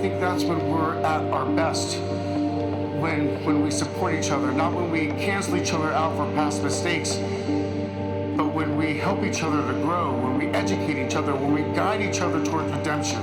think that's when we're at our best. When, when we support each other, not when we cancel each other out for past mistakes, but when we help each other to grow, when we educate each other, when we guide each other towards redemption.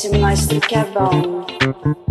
Se mais do que é bom.